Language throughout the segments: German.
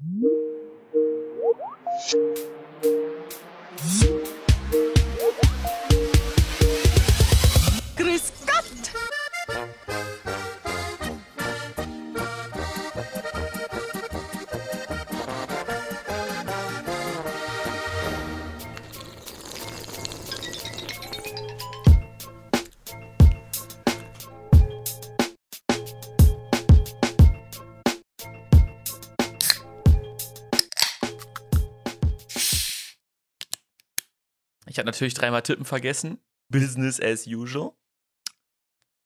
Thank you. Natürlich dreimal tippen vergessen. Business as usual.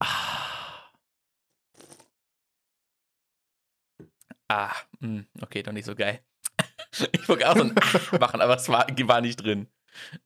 Ah. Ah, mh, okay, doch nicht so geil. Ich wollte auch so ein Ah machen, aber es war, war nicht drin.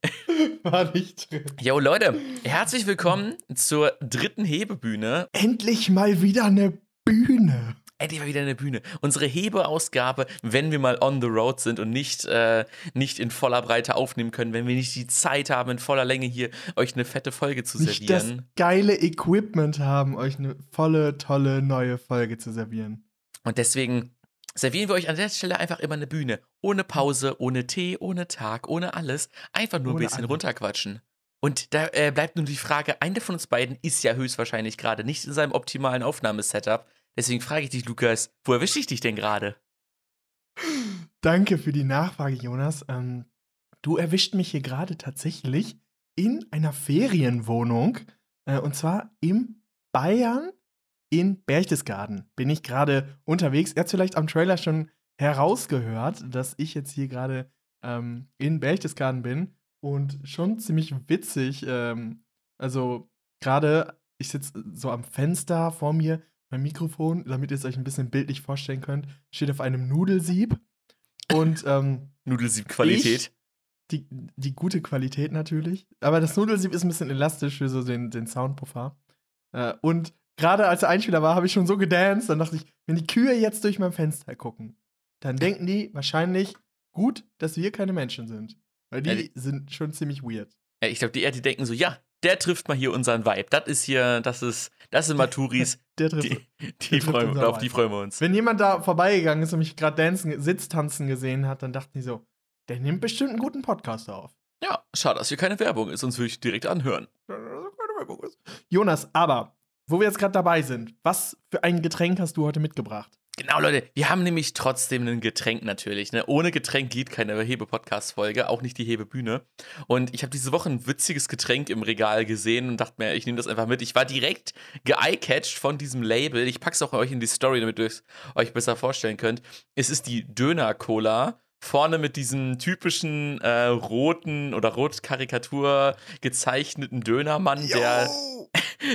War nicht drin. Jo, Leute, herzlich willkommen zur dritten Hebebühne. Endlich mal wieder eine Bühne. Endlich mal wieder eine Bühne. Unsere Hebeausgabe, wenn wir mal on the road sind und nicht, äh, nicht in voller Breite aufnehmen können, wenn wir nicht die Zeit haben, in voller Länge hier euch eine fette Folge zu Nicht das servieren. geile Equipment haben, euch eine volle, tolle neue Folge zu servieren. Und deswegen servieren wir euch an der Stelle einfach immer eine Bühne. Ohne Pause, ohne Tee, ohne Tag, ohne alles. Einfach nur ein Ohne bisschen alles. runterquatschen. Und da äh, bleibt nun die Frage, einer von uns beiden ist ja höchstwahrscheinlich gerade nicht in seinem optimalen Aufnahmesetup. Deswegen frage ich dich, Lukas, wo erwische ich dich denn gerade? Danke für die Nachfrage, Jonas. Ähm, du erwischt mich hier gerade tatsächlich in einer Ferienwohnung. Äh, und zwar im Bayern in Berchtesgaden. Bin ich gerade unterwegs. Ihr habt vielleicht am Trailer schon herausgehört, dass ich jetzt hier gerade ähm, in Berchtesgaden bin. Und schon ziemlich witzig. Ähm, also gerade, ich sitze so am Fenster vor mir. Mein Mikrofon, damit ihr es euch ein bisschen bildlich vorstellen könnt, steht auf einem Nudelsieb. Und ähm, Nudelsieb-Qualität. die, die gute Qualität natürlich. Aber das Nudelsieb ist ein bisschen elastisch für so den, den Soundpuffer. Äh, und gerade als der Einspieler war, habe ich schon so gedanced, dann dachte ich, wenn die Kühe jetzt durch mein Fenster gucken, dann denken die wahrscheinlich gut, dass wir keine Menschen sind. Weil die Ja, die- sind schon ziemlich weird. Ja, ich glaube, die, die denken so, ja, der trifft mal hier unseren Vibe. Das ist hier, das ist, das sind Maturis. Der trifft. Die, die trifft freuen, auf die freuen wir uns. Wenn jemand da vorbeigegangen ist und mich gerade dancen, Sitztanzen gesehen hat, dann dachten die so, der nimmt bestimmt einen guten Podcast auf. Ja, schade, dass hier keine Werbung ist, sonst würde ich direkt anhören. Jonas, aber wo wir jetzt gerade dabei sind, was für ein Getränk hast du heute mitgebracht? Genau, Leute, wir haben nämlich trotzdem ein Getränk natürlich. Ne? Ohne Getränk geht keine Hebe-Podcast-Folge, auch nicht die Hebebühne. Und ich habe diese Woche ein witziges Getränk im Regal gesehen und dachte mir, ich nehme das einfach mit. Ich war direkt geeyecatcht von diesem Label. Ich pack's auch euch in die Story, damit ihr es euch besser vorstellen könnt. Es ist die Döner-Cola. Vorne mit diesem typischen äh, roten oder rot-Karikatur gezeichneten Dönermann, der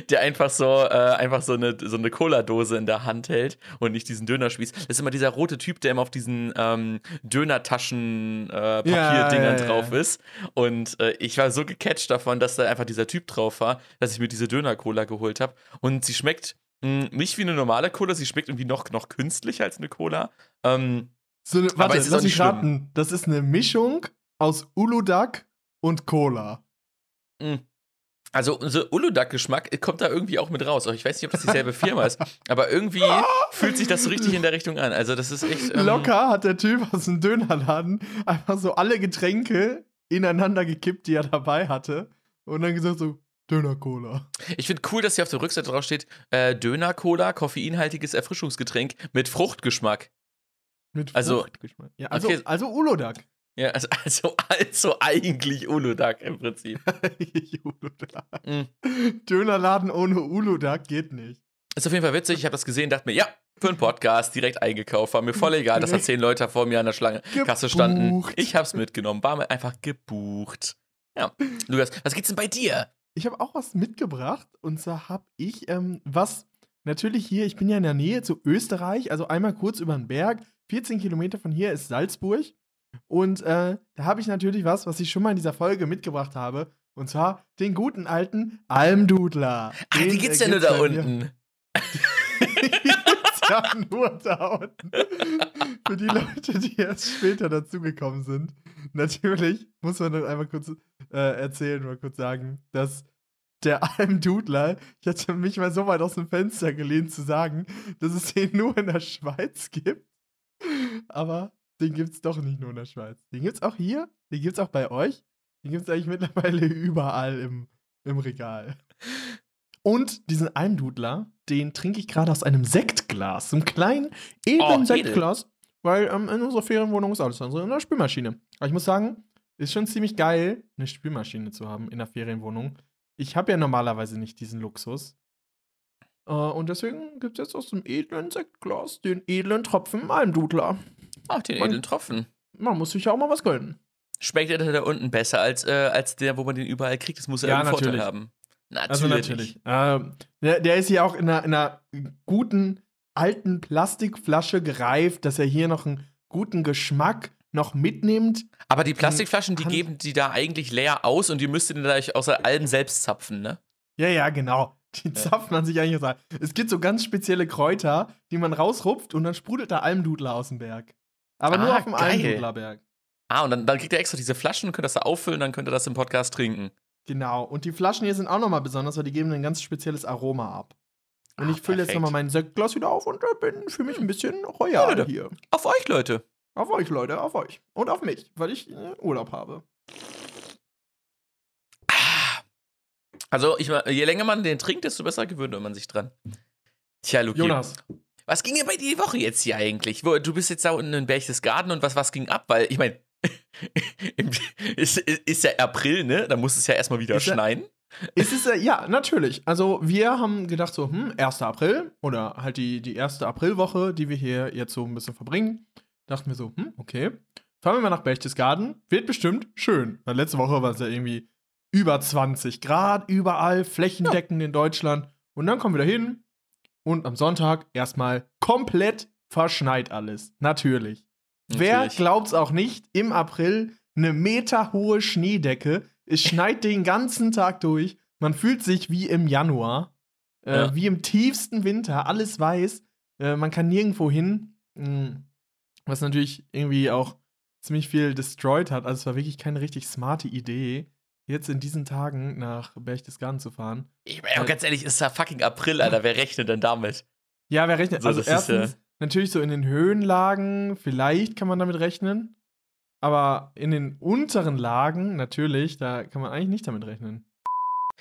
der einfach so, äh, einfach so eine, so eine Cola-Dose in der Hand hält und nicht diesen Dönerspieß. Das ist immer dieser rote Typ, der immer auf diesen ähm, Dönertaschen-Papierdingern Ja, ja, ja. drauf ist. Und äh, ich war so gecatcht davon, dass da einfach dieser Typ drauf war, dass ich mir diese Döner-Cola geholt habe. Und sie schmeckt mh, nicht wie eine normale Cola, sie schmeckt irgendwie noch, noch künstlicher als eine Cola. Ähm, So eine, warte, lass mich raten. Das ist eine Mischung aus Uludag und Cola. mh. also, so Uludag-Geschmack kommt da irgendwie auch mit raus. Auch Ich weiß nicht, ob das dieselbe Firma ist, aber irgendwie fühlt sich das so richtig in der Richtung an. Also, das ist echt. ähm, Locker hat der Typ aus dem Dönerladen einfach so alle Getränke ineinander gekippt, die er dabei hatte. Und dann gesagt so, Döner-Cola. Ich finde cool, dass hier auf der Rückseite drauf steht: äh, Döner-Cola, koffeinhaltiges Erfrischungsgetränk mit Fruchtgeschmack. Mit Also-. Ja, also, Okay. also Uludag. Ja, also, also, also eigentlich Uludag im Prinzip. Uludag. Mhm. Dönerladen ohne Uludag geht nicht. Ist auf jeden Fall witzig. Ich habe das gesehen, dachte mir, ja, für einen Podcast direkt eingekauft. War mir voll egal, dass da zehn Leute vor mir an der Schlange Kasse standen. Gebucht. Ich hab's mitgenommen, war mir einfach gebucht. Ja. Lukas, was gibt's denn bei dir? Ich habe auch was mitgebracht. Und zwar habe ich ähm, was, natürlich hier, ich bin ja in der Nähe zu Österreich, also einmal kurz über den Berg. 14 Kilometer von hier ist Salzburg. Und äh, da habe ich natürlich was, was ich schon mal in dieser Folge mitgebracht habe. Und zwar den guten alten Almdudler. Ah, Den, die gibt's ja nur da unten. Ja nur da unten. Für die Leute, die erst später dazugekommen sind. Natürlich muss man dann einmal kurz äh, erzählen, mal kurz sagen, dass der Almdudler, ich hatte mich mal so weit aus dem Fenster gelehnt zu sagen, dass es den nur in der Schweiz gibt. Aber den gibt's doch nicht nur in der Schweiz. Den gibt's auch hier, den gibt's auch bei euch. Den gibt's eigentlich mittlerweile überall im, im Regal. Und diesen Almdudler, den trinke ich gerade aus einem Sektglas. So einem kleinen, edlen Oh, edel. Sektglas. Weil ähm, in unserer Ferienwohnung ist alles also in der Spülmaschine. Aber ich muss sagen, ist schon ziemlich geil, eine Spülmaschine zu haben in der Ferienwohnung. Ich habe ja normalerweise nicht diesen Luxus. Äh, und deswegen gibt es jetzt aus dem edlen Sektglas den edlen Tropfen Almdudler. Ach, den Man- edlen Tropfen. Man muss sich ja auch mal was gönnen. Schmeckt der da unten besser als, äh, als der, wo man den überall kriegt? Das muss ja, Ja, einen Vorteil natürlich. haben. Natürlich. Also natürlich. Ähm, der, der ist hier auch in einer, in einer guten alten Plastikflasche gereift, dass er hier noch einen guten Geschmack noch mitnimmt. Aber die Plastikflaschen, die geben die da eigentlich leer aus und die müsst ihr dann gleich außer allem selbst zapfen, ne? Ja, ja, genau. Die zapft man sich eigentlich aus. Es gibt so ganz spezielle Kräuter, die man rausrupft und dann sprudelt da Almdudler aus dem Berg. Aber nur Ah, auf dem geil. Almdudlerberg. Ah, und dann, dann kriegt ihr extra diese Flaschen und könnt das da auffüllen, dann könnt ihr das im Podcast trinken. Genau. Und die Flaschen hier sind auch nochmal besonders, weil die geben ein ganz spezielles Aroma ab. Und Ah, ich fülle jetzt nochmal mein Sektglas wieder auf und äh, bin für mich ein bisschen royal Leute. hier. Auf euch, Leute. Auf euch, Leute, auf euch. Und auf mich, weil ich äh, Urlaub habe. Ah. Also, ich, je länger man den trinkt, desto besser gewöhnt man sich dran. Tja, Luki. Jonas, Was ging denn bei dir die Woche jetzt hier eigentlich? Wo, du bist jetzt da unten in Berchtesgaden und was, was ging ab? Weil, ich meine, ist, ist, ja April, ne? Da muss es ja erstmal wieder Ist schneien. es ist äh, ja natürlich. Also wir haben gedacht so, hm, 1. April oder halt die, die erste Aprilwoche, die wir hier jetzt so ein bisschen verbringen. Dachten wir so, hm, okay. Fahren wir mal nach Berchtesgaden. Wird bestimmt schön. Weil letzte Woche war es ja irgendwie über 20 Grad, überall, flächendeckend in Deutschland. Und dann kommen wir da hin und am Sonntag erstmal komplett verschneit alles. Natürlich. Wer Natürlich. glaubt's auch nicht, im April eine meterhohe Schneedecke. Es schneit den ganzen Tag durch. Man fühlt sich wie im Januar, äh, Ja. wie im tiefsten Winter, alles weiß. Äh, man kann nirgendwo hin. Mm, Was natürlich irgendwie auch ziemlich viel destroyed hat. Also es war wirklich keine richtig smarte Idee, jetzt in diesen Tagen nach Berchtesgaden zu fahren. Ich meine, ganz ehrlich, ist ja fucking April, Alter. Wer rechnet denn damit? Ja, wer rechnet? So, also das ist, äh, erstens, natürlich so in den Höhenlagen, vielleicht kann man damit rechnen. Aber in den unteren Lagen, natürlich, da kann man eigentlich nicht damit rechnen.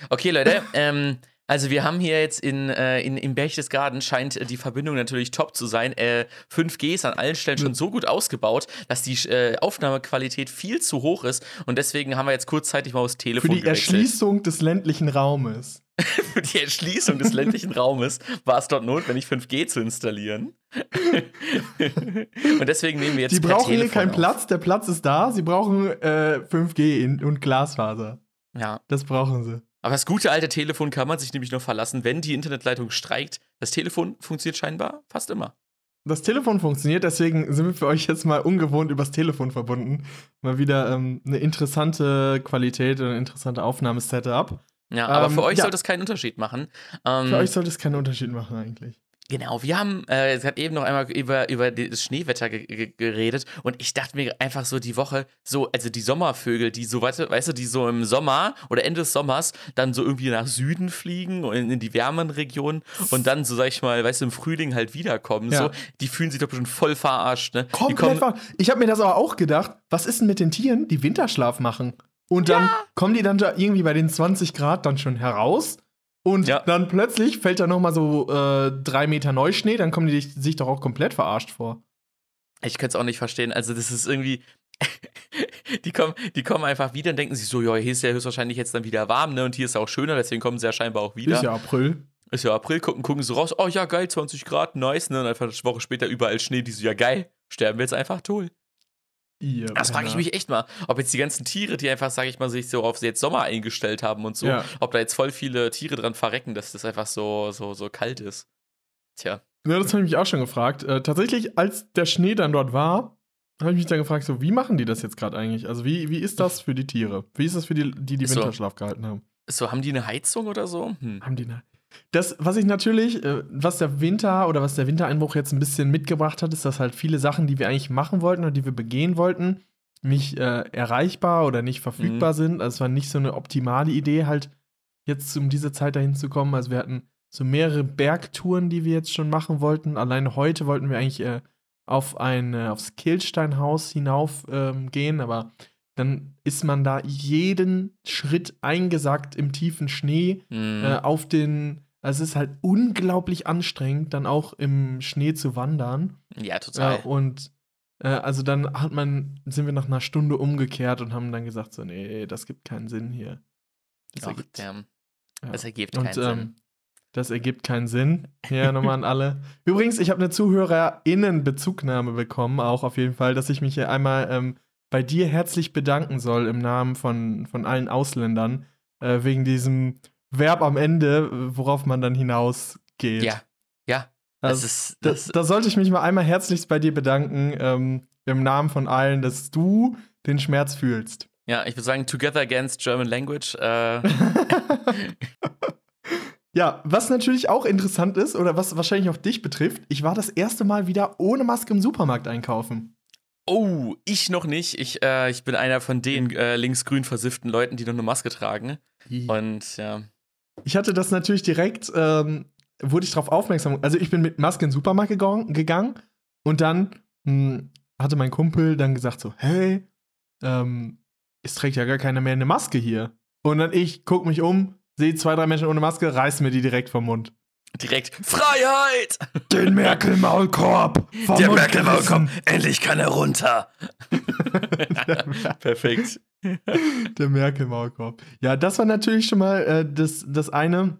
Okay, Leute, ähm, also wir haben hier jetzt in, äh, in, in Berchtesgaden scheint äh, die Verbindung natürlich top zu sein. Äh, 5G ist an allen Stellen schon so gut ausgebaut, dass die äh, Aufnahmequalität viel zu hoch ist und deswegen haben wir jetzt kurzzeitig mal aufs Für Telefon die gewechselt. Erschließung des ländlichen Raumes. Für die Erschließung des ländlichen Raumes war es dort notwendig, 5G zu installieren. und deswegen nehmen wir jetzt per brauchen hier keinen auf. Platz, der Platz ist da. Sie brauchen äh, 5G in, und Glasfaser. Ja, Das brauchen sie. Aber das gute alte Telefon kann man sich nämlich nur verlassen, wenn die Internetleitung streikt. Das Telefon funktioniert scheinbar fast immer. Das Telefon funktioniert, deswegen sind wir für euch jetzt mal ungewohnt übers Telefon verbunden. Mal wieder ähm, eine interessante Qualität und ein interessanter Aufnahmesetup. Ja, aber Ähm, für euch ja. sollte es keinen Unterschied machen. Ähm, Für euch sollte es keinen Unterschied machen eigentlich. Genau, wir haben äh, gerade eben noch einmal über, über das Schneewetter ge ge geredet und ich dachte mir einfach so die Woche, so, also die Sommervögel, die so, weißt du, weißt du, die so im Sommer oder Ende des Sommers dann so irgendwie nach Süden fliegen und in, in die wärmeren Regionen und dann so, sag ich mal, weißt du, im Frühling halt wiederkommen, Ja. so, die fühlen sich doch bestimmt voll verarscht, ne? Komplett kommen, wahr. Ich habe mir das aber auch gedacht, was ist denn mit den Tieren, die Winterschlaf machen? Und dann kommen die dann da irgendwie bei den 20 Grad dann schon heraus. Und Ja. dann plötzlich fällt da noch mal so äh, drei Meter Neuschnee, dann kommen die sich doch auch komplett verarscht vor. Ich könnte es auch nicht verstehen. Also, das ist irgendwie. die, kommen, die kommen einfach wieder und denken sich so, ja, hier ist ja höchstwahrscheinlich jetzt dann wieder warm, ne? Und hier ist ja auch schöner, deswegen kommen sie ja scheinbar auch wieder. Ist ja April. Ist ja April, gucken, gucken so raus, oh ja, geil, 20 Grad, nice, ne? Und einfach eine Woche später überall Schnee, die so, ja, geil, sterben wir jetzt einfach tot. Ihr Das frage ich mich echt mal, ob jetzt die ganzen Tiere, die einfach, sag ich mal, sich so auf jetzt Sommer eingestellt haben und so, Ja. ob da jetzt voll viele Tiere dran verrecken, dass das einfach so, so, so kalt ist. Tja. Ja, das habe ich mich auch schon gefragt. Äh, tatsächlich, als der Schnee dann dort war, habe ich mich dann gefragt, so, wie machen die das jetzt gerade eigentlich? Also, wie, wie ist das für die Tiere? Wie ist das für die, die, die So. Winterschlaf gehalten haben? So, haben die eine Heizung oder so? Hm. Haben die eine. Das, was ich natürlich, äh, was der Winter oder was der Wintereinbruch jetzt ein bisschen mitgebracht hat, ist, dass halt viele Sachen, die wir eigentlich machen wollten oder die wir begehen wollten, nicht äh, erreichbar oder nicht verfügbar sind. Also es war nicht so eine optimale Idee, halt jetzt um diese Zeit dahin zu kommen. Also wir hatten so mehrere Bergtouren, die wir jetzt schon machen wollten. Alleine heute wollten wir eigentlich äh, auf ein, äh, aufs Kehlsteinhaus hinauf ähm, gehen, aber dann ist man da jeden Schritt eingesackt im tiefen Schnee Mhm. äh, auf den. Also es ist halt unglaublich anstrengend, dann auch im Schnee zu wandern. ja, total. Äh, und äh, also dann hat man, sind wir nach einer Stunde umgekehrt und haben dann gesagt: so, nee, das gibt keinen Sinn hier. Das Ach, ergibt, ja. Das ergibt Und, keinen Sinn. ähm, das ergibt keinen Sinn. Hier nochmal an alle. Übrigens, ich habe eine ZuhörerInnen-Bezugnahme bekommen, auch auf jeden Fall, dass ich mich hier einmal ähm, bei dir herzlich bedanken soll im Namen von, von allen Ausländern, äh, wegen diesem Verb am Ende, worauf man dann hinausgeht. Ja, ja. Das Also, ist. da, Das, da sollte ich mich mal einmal herzlichst bei dir bedanken, ähm, im Namen von allen, dass du den Schmerz fühlst. ja, ich würde sagen, Together Against German Language. Äh, Ja, was natürlich auch interessant ist oder was wahrscheinlich auch dich betrifft, ich war das erste Mal wieder ohne Maske im Supermarkt einkaufen. Oh, ich noch nicht. Ich, äh, ich bin einer von den äh, linksgrün versifften Leuten, die nur eine Maske tragen. Und ja. Ich hatte das natürlich direkt, ähm, wurde ich darauf aufmerksam. Also ich bin mit Maske in den Supermarkt gegangen, gegangen und dann mh, hatte mein Kumpel dann gesagt so, hey, ähm, es trägt ja gar keiner mehr eine Maske hier. Und dann ich guck mich um, sehe zwei, drei Menschen ohne Maske, reiß mir die direkt vom Mund. Direkt Freiheit! Den Merkel-Maulkorb! Der Mund Merkel gerissen. endlich kann er runter. Perfekt. Der Merkel-Maulkorb. Ja, das war natürlich schon mal äh, das, das eine,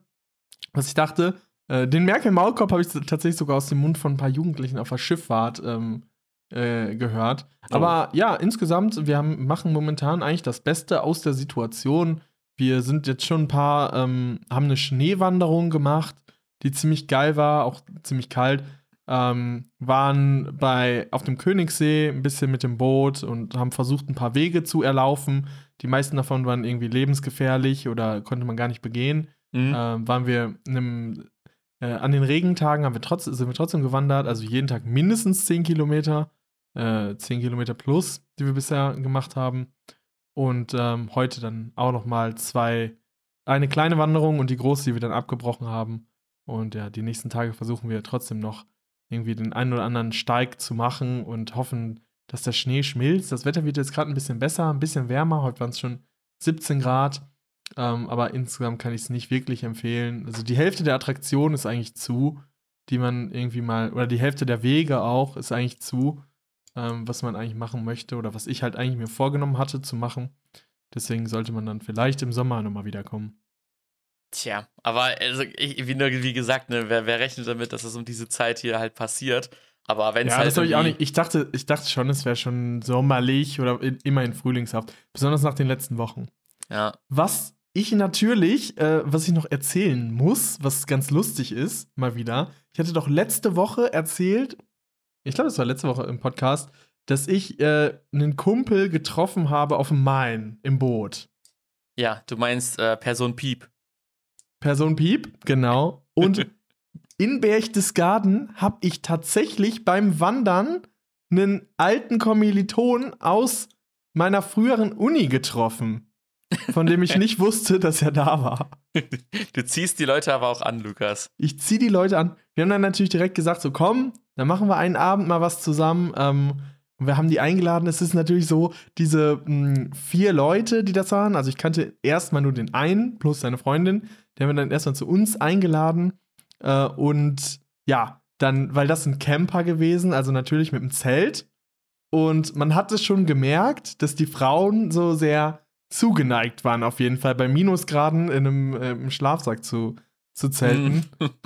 was ich dachte. Äh, den Merkel-Maulkorb habe ich tatsächlich sogar aus dem Mund von ein paar Jugendlichen auf der Schifffahrt ähm, äh, gehört. Aber ja, insgesamt, wir haben, machen momentan eigentlich das Beste aus der Situation. Wir sind jetzt schon ein paar, ähm, haben eine Schneewanderung gemacht, die ziemlich geil war, auch ziemlich kalt. Ähm, waren bei, auf dem Königssee ein bisschen mit dem Boot und haben versucht, ein paar Wege zu erlaufen. Die meisten davon waren irgendwie lebensgefährlich oder konnte man gar nicht begehen. Mhm. Ähm, waren wir in einem, äh, an den Regentagen haben wir trotz, sind wir trotzdem gewandert, also jeden Tag mindestens 10 Kilometer, äh, 10 Kilometer plus, die wir bisher gemacht haben. Und ähm, heute dann auch noch mal zwei, eine kleine Wanderung und die große, die wir dann abgebrochen haben. Und ja, die nächsten Tage versuchen wir trotzdem noch irgendwie den einen oder anderen Steig zu machen und hoffen, dass der Schnee schmilzt. Das Wetter wird jetzt gerade ein bisschen besser, ein bisschen wärmer. Heute waren es schon 17 Grad. Ähm, aber insgesamt kann ich es nicht wirklich empfehlen. Also die Hälfte der Attraktion ist eigentlich zu, die man irgendwie mal, oder die Hälfte der Wege auch ist eigentlich zu, ähm, was man eigentlich machen möchte oder was ich halt eigentlich mir vorgenommen hatte zu machen. Deswegen sollte man dann vielleicht im Sommer nochmal wiederkommen. Tja, aber also ich, wie, nur, wie gesagt, ne, wer, wer rechnet damit, dass es um diese Zeit hier halt passiert? Aber wenn es Ja, halt das habe ich auch nicht. Ich dachte, ich dachte schon, es wäre schon sommerlich oder in, immerhin frühlingshaft. Besonders nach den letzten Wochen. Ja, Was ich natürlich, äh, was ich noch erzählen muss, was ganz lustig ist, mal wieder. Ich hatte doch letzte Woche erzählt, ich glaube, es war letzte Woche im Podcast, dass ich äh, einen Kumpel getroffen habe auf dem Main im Boot. ja, du meinst äh, Person Piep. Person Piep, genau. Und in Berchtesgaden habe ich tatsächlich beim Wandern einen alten Kommiliton aus meiner früheren Uni getroffen, von dem ich nicht wusste, dass er da war. Du ziehst die Leute aber auch an, Lukas. Ich ziehe die Leute an. Wir haben dann natürlich direkt gesagt, so komm, dann machen wir einen Abend mal was zusammen. Ähm, und wir haben die eingeladen. Es ist natürlich so, diese mh, vier Leute, die das waren, also ich kannte erstmal nur den einen plus seine Freundin, die haben wir dann erstmal zu uns eingeladen. Äh, und ja, dann, weil das ein Camper gewesen, also natürlich mit dem Zelt. Und man hat es schon gemerkt, dass die Frauen so sehr zugeneigt waren, auf jeden Fall bei Minusgraden in einem äh, im Schlafsack zu, zu zelten.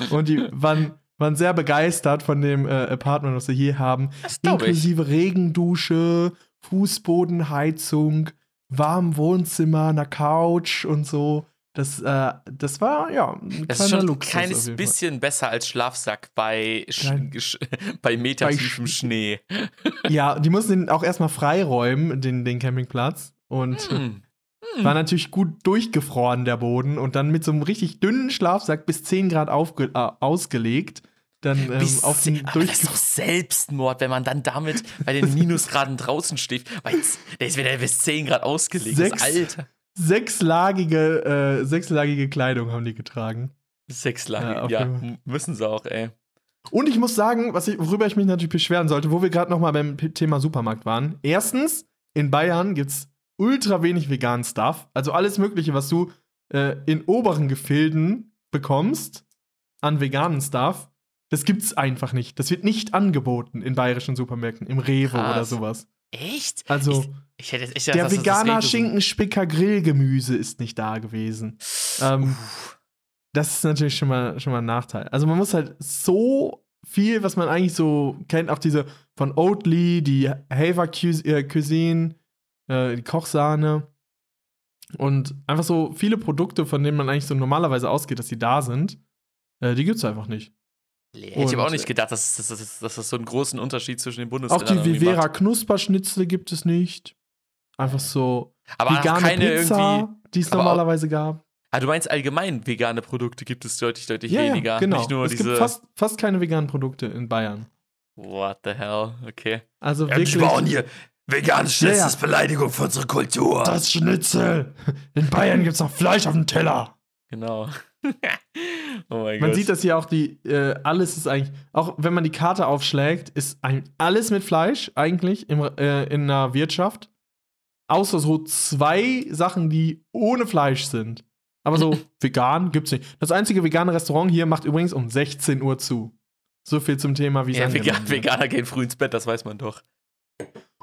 Und die waren, waren sehr begeistert von dem äh, Apartment, was wir hier haben. Das glaube ich. Inklusive Regendusche, Fußbodenheizung, warmem Wohnzimmer, einer Couch und so. Das, äh, das war, ja, ein Das ist kleiner schon ein Luxus. auf kleines bisschen besser als Schlafsack bei, sch sch bei metertiefem Schnee. Ja, die mussten den auch erstmal freiräumen, den, den Campingplatz. Und Hm. War natürlich gut durchgefroren, der Boden. Und dann mit so einem richtig dünnen Schlafsack bis 10 Grad aufge äh, ausgelegt. Dann ähm, Bis auf den aber das ist doch Selbstmord, wenn man dann damit bei den Minusgraden draußen schläft. Weil der ist wieder bis 10 Grad ausgelegt. Sechs- Alter. sechslagige, äh, sechslagige Kleidung haben die getragen. Sechs Ja, Ja, müssen sie auch, ey. Und ich muss sagen, was ich, worüber ich mich natürlich beschweren sollte, wo wir gerade noch mal beim Thema Supermarkt waren. Erstens, in Bayern gibt's ultra wenig veganen Stuff. Also alles Mögliche, was du äh, in oberen Gefilden bekommst an veganen Stuff, das gibt's einfach nicht. Das wird nicht angeboten in bayerischen Supermärkten, im Rewe Krass. oder sowas. Echt? Also Ich, ich hätte echt der gedacht, das veganer Schinkenspicker Grillgemüse ist nicht da gewesen. Ähm, das ist natürlich schon mal, schon mal ein Nachteil. Also man muss halt so viel, was man eigentlich so kennt, auch diese von Oatly, die Haver äh, Cuisine, äh, die Kochsahne und einfach so viele Produkte, von denen man eigentlich so normalerweise ausgeht, dass die da sind, äh, die gibt's einfach nicht. Hätte ich aber auch nicht gedacht, dass, dass, dass, dass das so einen großen Unterschied zwischen den Auch Bundesländern die irgendwie Vivera. Knusperschnitzel gibt es nicht. Einfach so Aber auch vegane keine Pizza, irgendwie. die es auch- normalerweise gab. Ah, du meinst allgemein vegane Produkte gibt es deutlich, deutlich Ja, weniger. ja, genau. Nicht nur es diese. gibt fast, fast keine veganen Produkte in Bayern. What the hell? Okay. Also Ja, die wirklich. bauen hier. Veganes Schnitzel Ja, ja. ist Beleidigung für unsere Kultur. Das Schnitzel. In Bayern gibt's noch Fleisch auf dem Teller. Genau. oh mein Man Gott. sieht das hier auch, die, äh, alles ist eigentlich, auch wenn man die Karte aufschlägt, ist ein, alles mit Fleisch eigentlich im, äh, in einer Wirtschaft. Außer so zwei Sachen, die ohne Fleisch sind. Aber so vegan gibt's nicht. Das einzige vegane Restaurant hier macht übrigens um 16 Uhr zu. So viel zum Thema, wie es ja, Vegan. Veganer gehen früh ins Bett, das weiß man doch.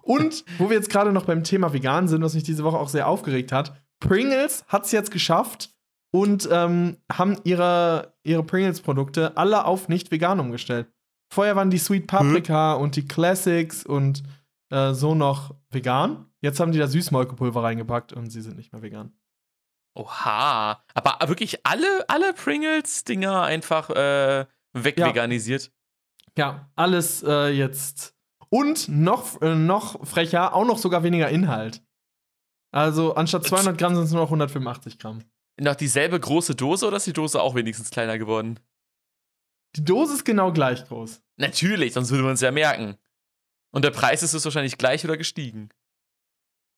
Und wo wir jetzt gerade noch beim Thema vegan sind, was mich diese Woche auch sehr aufgeregt hat, Pringles hat es jetzt geschafft und ähm, haben ihre, ihre Pringles-Produkte alle auf nicht vegan umgestellt. Vorher waren die Sweet Paprika und die Classics und äh, so noch vegan. Jetzt haben die da Süßmolkepulver reingepackt und sie sind nicht mehr vegan. Oha. Aber wirklich alle, alle Pringles-Dinger einfach äh, wegveganisiert. Ja, alles äh, jetzt. Und noch, äh, noch frecher, auch noch sogar weniger Inhalt. Also anstatt 200 Gramm sind es nur noch 185 Gramm. Noch dieselbe große Dose oder ist die Dose auch wenigstens kleiner geworden? Die Dose ist genau gleich groß. Natürlich, sonst würde man es ja merken. Und der Preis ist es wahrscheinlich gleich oder gestiegen.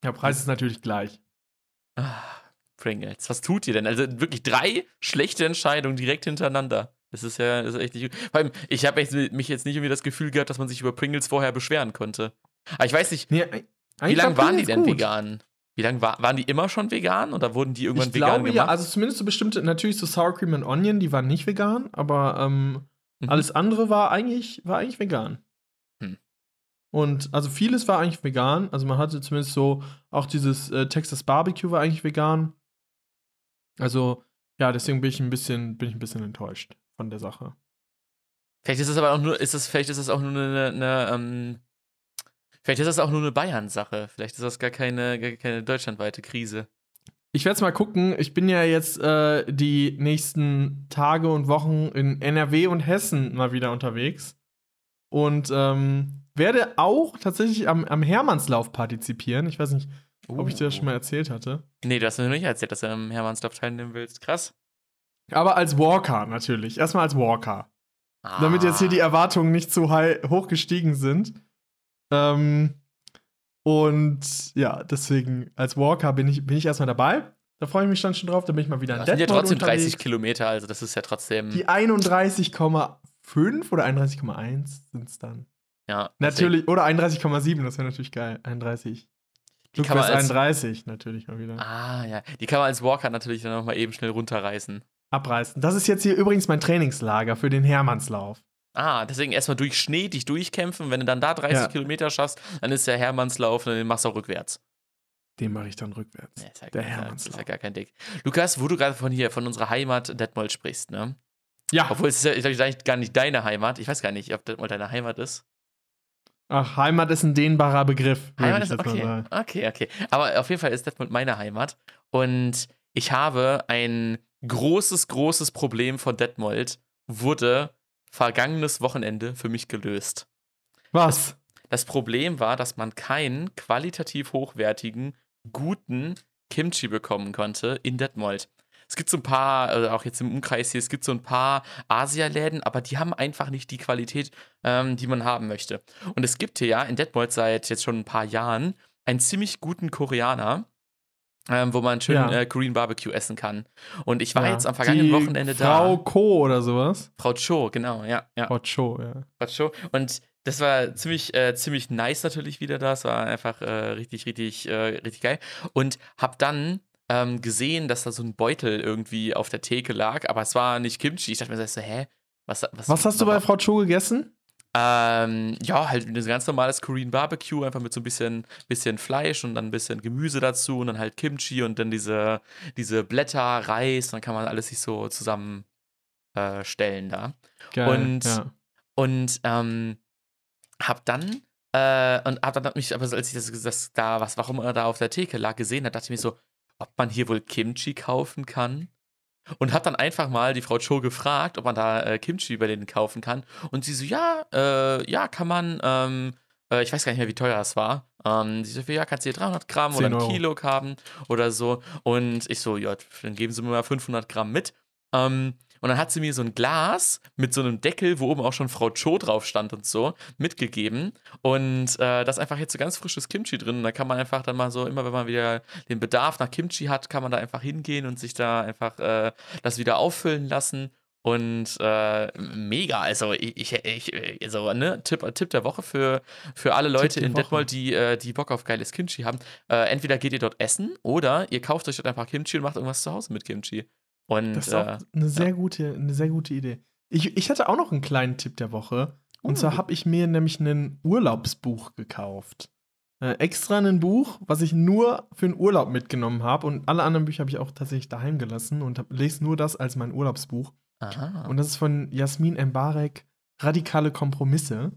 Der Preis ist natürlich gleich. Ah, Pringles, was tut ihr denn? Also wirklich drei schlechte Entscheidungen direkt hintereinander. Das ist ja das ist echt nicht. Vor allem, ich habe mich jetzt nicht irgendwie das Gefühl gehabt, dass man sich über Pringles vorher beschweren konnte. Aber ich weiß nicht, Nee, wie lange waren die denn gut? vegan? Wie lange war, waren die immer schon vegan oder wurden die irgendwann Ich vegan glaube gemacht? ja, also zumindest so bestimmte, natürlich so Sour Cream und Onion, die waren nicht vegan, aber ähm, Mhm. alles andere war eigentlich, war eigentlich vegan. Hm. Und also vieles war eigentlich vegan. Also man hatte zumindest so, auch dieses äh, Texas Barbecue war eigentlich vegan. Also, ja, deswegen bin ich ein bisschen, bin ich ein bisschen enttäuscht von der Sache. Vielleicht ist es aber auch nur, ist es, vielleicht ist es auch nur eine, eine ähm, vielleicht ist das auch nur eine Bayern-Sache. Vielleicht ist das gar keine, gar keine deutschlandweite Krise. Ich werde es mal gucken. Ich bin ja jetzt äh, die nächsten Tage und Wochen in NRW und Hessen mal wieder unterwegs. Und ähm, werde auch tatsächlich am, am Hermannslauf partizipieren. Ich weiß nicht, ob ich dir das schon mal erzählt hatte. Nee, du hast mir noch nicht erzählt, dass du am Hermannslauf teilnehmen willst. Krass. Aber als Walker natürlich. Erstmal als Walker. Damit jetzt hier die Ah. Erwartungen nicht zu hoch gestiegen sind. Ähm, und ja, deswegen als Walker bin ich, bin ich erstmal dabei. Da freue ich mich dann schon drauf. Da bin ich mal wieder in Das sind ja trotzdem 30 unterwegs. Kilometer, also das ist ja trotzdem. Die 31,5 oder 31,1 sind es dann. ja, Natürlich, oder 31,7, das wäre natürlich geil. 31. Die kann man als, 31 natürlich mal wieder. Ah, ja. Die kann man als Walker natürlich dann nochmal eben schnell runterreißen. Abreißen. Das ist jetzt hier übrigens mein Trainingslager für den Hermannslauf. Ah, deswegen erstmal durch Schnee dich durchkämpfen. Wenn du dann da 30 Ja. Kilometer schaffst, dann ist der Hermannslauf, dann machst du auch rückwärts. Den mache ich dann rückwärts. Ist ja, Der gar- ist Hermannslauf. ja gar kein Ding. Lukas, wo du gerade von hier, von unserer Heimat Detmold sprichst, ne? Ja. Obwohl es ist ja, ich glaube, gar nicht deine Heimat. Ich weiß gar nicht, ob Detmold deine Heimat ist. Ach, Heimat ist ein dehnbarer Begriff. Heimat ist okay. Okay, okay. Aber auf jeden Fall ist Detmold meine Heimat. Und ich habe ein großes, großes Problem von Detmold wurde vergangenes Wochenende für mich gelöst. Was? Das Problem war, dass man keinen qualitativ hochwertigen, guten Kimchi bekommen konnte in Detmold. Es gibt so ein paar, also auch jetzt im Umkreis hier, es gibt so ein paar Asialäden, aber die haben einfach nicht die Qualität, ähm, die man haben möchte. Und es gibt hier ja in Detmold seit jetzt schon ein paar Jahren einen ziemlich guten Koreaner, ähm, wo man schön Ja. äh, Korean Barbecue essen kann. Und ich war Ja. jetzt am vergangenen Die Wochenende Frau da. Ko oder sowas. Frau Cho, genau, ja. ja. Frau Cho, ja. Frau Cho. Und das war ziemlich, äh, ziemlich nice natürlich wieder da. Es war einfach äh, richtig, richtig, äh, richtig geil. Und hab dann ähm, gesehen, dass da so ein Beutel irgendwie auf der Theke lag, aber es war nicht Kimchi. Ich dachte mir so, hä? Was, was, Was hast du bei Frau Cho gegessen? Ähm, ja, halt ein ganz normales Korean Barbecue, einfach mit so ein bisschen, bisschen Fleisch und dann ein bisschen Gemüse dazu und dann halt Kimchi und dann diese, diese Blätter, Reis, dann kann man alles sich so zusammen äh, da. Geil. Und- ja. Und ähm, hab dann, äh, und hab dann mich, aber als ich das, das da, was, warum er da auf der Theke lag, gesehen hat, dachte ich mir so, ob man hier wohl Kimchi kaufen kann. Und hab dann einfach mal die Frau Cho gefragt, ob man da äh, Kimchi bei denen kaufen kann. Und sie so, ja, äh, ja, kann man, ähm, äh, ich weiß gar nicht mehr, wie teuer es war. Ähm, sie so, ja, kannst du hier 300 Gramm oder 10 ein. Kilo haben oder so. Und ich so, ja, dann geben sie mir mal 500 Gramm mit. Ähm, und dann hat sie mir so ein Glas mit so einem Deckel, wo oben auch schon Frau Cho drauf stand und so, mitgegeben. Und äh, da ist einfach jetzt so ganz frisches Kimchi drin. Und da kann man einfach dann mal so, immer wenn man wieder den Bedarf nach Kimchi hat, kann man da einfach hingehen und sich da einfach äh, das wieder auffüllen lassen. Und äh, mega, also ich, ich, ich also, ne, Tipp, Tipp der Woche für, für alle Leute in. Detmold, die, äh, die Bock auf geiles Kimchi haben. Äh, entweder geht ihr dort essen oder ihr kauft euch dort einfach Kimchi und macht irgendwas zu Hause mit Kimchi. Und Das ist äh, auch eine sehr, gute, eine sehr gute Idee. Ich, ich hatte auch noch einen kleinen Tipp der Woche. Und Uh. zwar habe ich mir nämlich ein Urlaubsbuch gekauft. Äh, extra ein Buch, was ich nur für den Urlaub mitgenommen habe. Und alle anderen Bücher habe ich auch tatsächlich daheim gelassen und hab, lese nur das als mein Urlaubsbuch. aha. Und das ist von Jasmin Mbarek, Radikale Kompromisse.